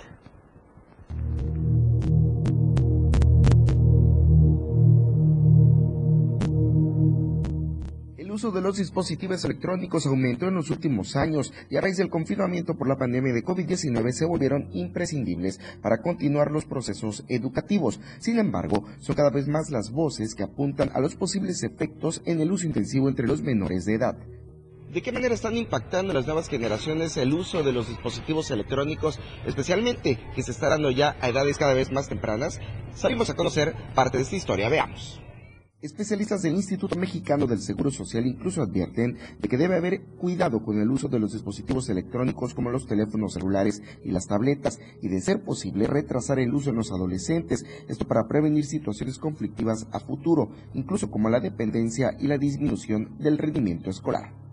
Uso de los dispositivos electrónicos aumentó en los últimos años y a raíz del confinamiento por la pandemia de COVID-19 se volvieron imprescindibles para continuar los procesos educativos. Sin embargo, son cada vez más las voces que apuntan a los posibles efectos en el uso intensivo entre los menores de edad. ¿De qué manera están impactando las nuevas generaciones el uso de los dispositivos electrónicos, especialmente que se está dando ya a edades cada vez más tempranas? Salimos a conocer parte de esta historia, veamos. Especialistas del Instituto Mexicano del Seguro Social incluso advierten de que debe haber cuidado con el uso de los dispositivos electrónicos como los teléfonos celulares y las tabletas y de ser posible retrasar el uso en los adolescentes, esto para prevenir situaciones conflictivas a futuro, incluso como la dependencia y la disminución del rendimiento escolar.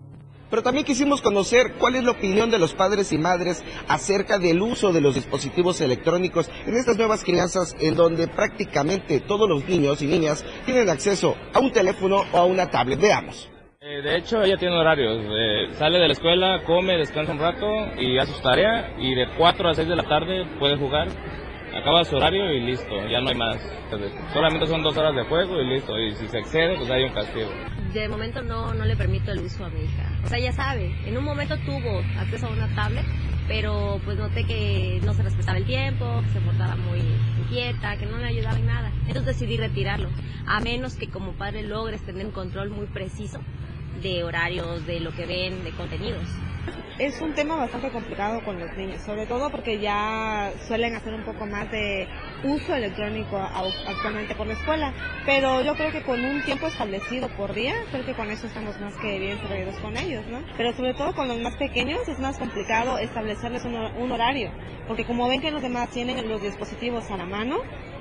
Pero también quisimos conocer cuál es la opinión de los padres y madres acerca del uso de los dispositivos electrónicos en estas nuevas crianzas en donde prácticamente todos los niños y niñas tienen acceso a un teléfono o a una tablet. Veamos. Eh, de hecho, ella tiene horarios. Eh, sale de la escuela, come, descansa un rato y hace su tarea. Y de 4 a 6 de la tarde puede jugar. Acaba su horario y listo, ya no hay más. Solamente son dos horas de juego y listo. Y si se excede, pues hay un castigo. De momento no, no le permito el uso a mi hija. O sea, ya sabe, en un momento tuvo acceso a una tablet, pero pues noté que no se respetaba el tiempo, que se portaba muy inquieta, que no le ayudaba en nada. Entonces decidí retirarlo, a menos que como padre logres tener un control muy preciso de horarios, de lo que ven, de contenidos. Es un tema bastante complicado con los niños, sobre todo porque ya suelen hacer un poco más de uso electrónico actualmente por la escuela, pero yo creo que con un tiempo establecido por día, creo que con eso estamos más que bien servidos con ellos, ¿no? Pero sobre todo con los más pequeños es más complicado establecerles un, un horario, porque como ven que los demás tienen los dispositivos a la mano,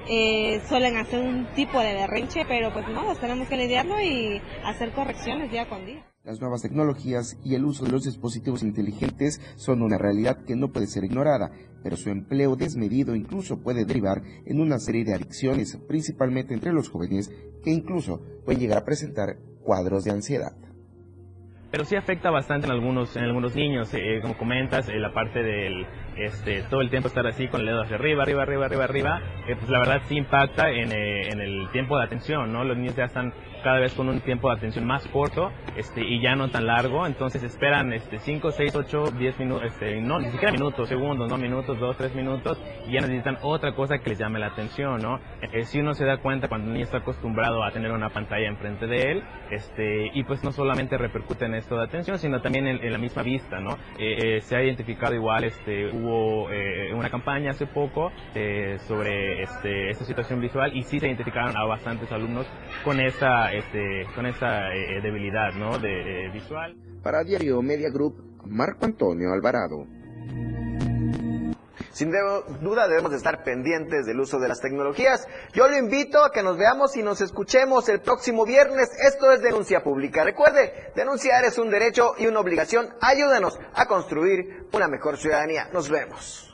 eh, suelen hacer un tipo de berrinche, pero pues no, tenemos que lidiarlo y hacer correcciones día con día. Las nuevas tecnologías y el uso de los dispositivos inteligentes son una realidad que no puede ser ignorada, pero su empleo desmedido incluso puede derivar en una serie de adicciones, principalmente entre los jóvenes, que incluso pueden llegar a presentar cuadros de ansiedad. Pero sí afecta bastante en algunos, en algunos niños, eh, como comentas, eh, la parte del, este, todo el tiempo estar así con el dedo hacia arriba, arriba, arriba, arriba, arriba, eh, pues la verdad sí impacta en, eh, en el tiempo de atención, ¿no? Los niños ya están cada vez con un tiempo de atención más corto este, y ya no tan largo, entonces esperan este, 5, 6, 8, 10 minutos, este, no, ni siquiera minutos, segundos, no minutos, 2, 3 minutos, y ya necesitan otra cosa que les llame la atención, ¿no? Eh, si uno se da cuenta cuando un niño está acostumbrado a tener una pantalla enfrente de él, este, y pues no solamente repercute en esto de atención, sino también en, en la misma vista, ¿no? Eh, eh, se ha identificado igual, este, hubo eh, una campaña hace poco eh, sobre este, esta situación visual y sí se identificaron a bastantes alumnos con esa, este, con esa eh, debilidad, ¿no? De, eh, visual. Para Diario Media Group, Marco Antonio Alvarado. Sin duda debemos de estar pendientes del uso de las tecnologías. Yo lo invito a que nos veamos y nos escuchemos el próximo viernes. Esto es Denuncia Pública. Recuerde, denunciar es un derecho y una obligación. Ayúdenos a construir una mejor ciudadanía. Nos vemos.